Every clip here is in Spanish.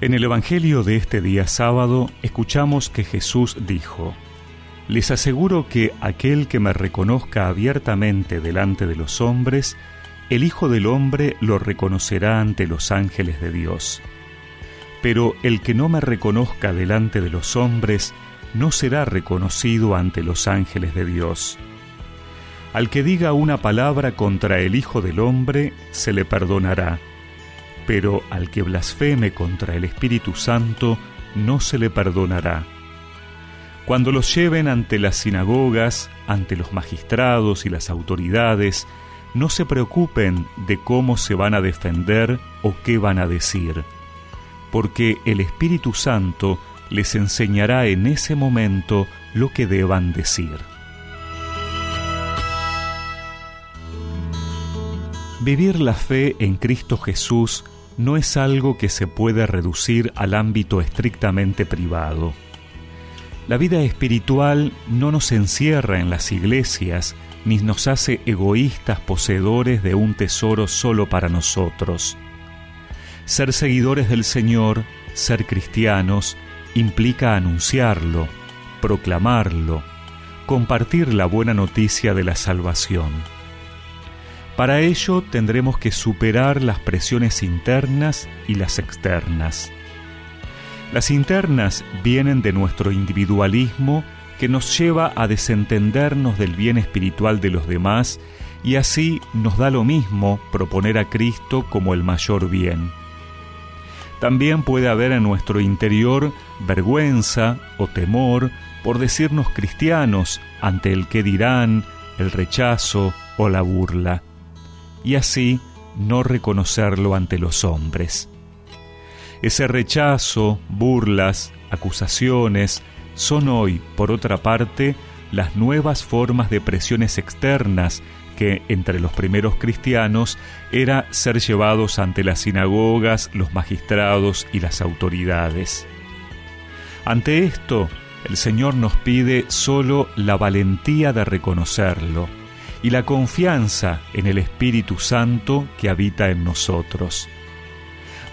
En el Evangelio de este día sábado escuchamos que Jesús dijo, Les aseguro que aquel que me reconozca abiertamente delante de los hombres, el Hijo del Hombre lo reconocerá ante los ángeles de Dios. Pero el que no me reconozca delante de los hombres, no será reconocido ante los ángeles de Dios. Al que diga una palabra contra el Hijo del Hombre, se le perdonará pero al que blasfeme contra el Espíritu Santo no se le perdonará. Cuando los lleven ante las sinagogas, ante los magistrados y las autoridades, no se preocupen de cómo se van a defender o qué van a decir, porque el Espíritu Santo les enseñará en ese momento lo que deban decir. Vivir la fe en Cristo Jesús no es algo que se puede reducir al ámbito estrictamente privado. La vida espiritual no nos encierra en las iglesias ni nos hace egoístas poseedores de un tesoro solo para nosotros. Ser seguidores del Señor, ser cristianos, implica anunciarlo, proclamarlo, compartir la buena noticia de la salvación. Para ello tendremos que superar las presiones internas y las externas. Las internas vienen de nuestro individualismo que nos lleva a desentendernos del bien espiritual de los demás y así nos da lo mismo proponer a Cristo como el mayor bien. También puede haber en nuestro interior vergüenza o temor por decirnos cristianos ante el que dirán, el rechazo o la burla y así no reconocerlo ante los hombres. Ese rechazo, burlas, acusaciones, son hoy, por otra parte, las nuevas formas de presiones externas que entre los primeros cristianos era ser llevados ante las sinagogas, los magistrados y las autoridades. Ante esto, el Señor nos pide solo la valentía de reconocerlo, y la confianza en el Espíritu Santo que habita en nosotros.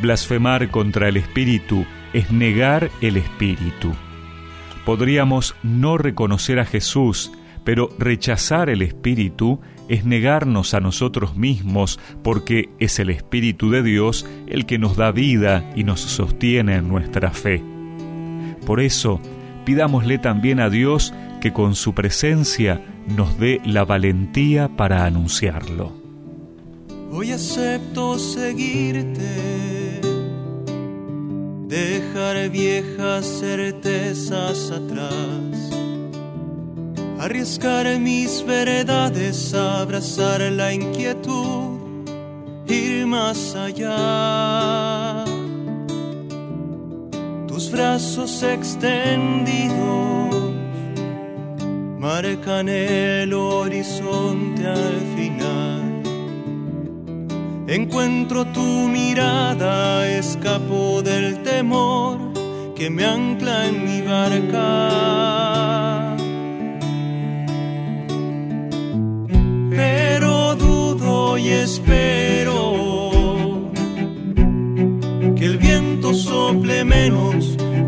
Blasfemar contra el Espíritu es negar el Espíritu. Podríamos no reconocer a Jesús, pero rechazar el Espíritu es negarnos a nosotros mismos porque es el Espíritu de Dios el que nos da vida y nos sostiene en nuestra fe. Por eso, pidámosle también a Dios que con su presencia nos dé la valentía para anunciarlo. Hoy acepto seguirte, dejar viejas certezas atrás, arriesgar mis veredades, abrazar la inquietud, ir más allá. Brazos extendidos marcan el horizonte al final. Encuentro tu mirada, escapo del temor que me ancla en mi barca. Pero dudo y espero que el viento sople menos,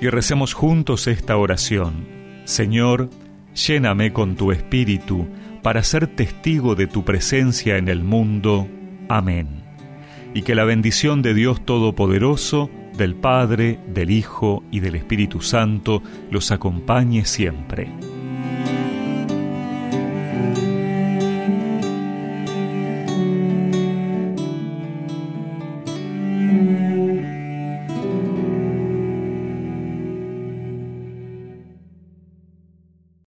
Y recemos juntos esta oración. Señor, lléname con tu espíritu para ser testigo de tu presencia en el mundo. Amén. Y que la bendición de Dios Todopoderoso, del Padre, del Hijo y del Espíritu Santo los acompañe siempre.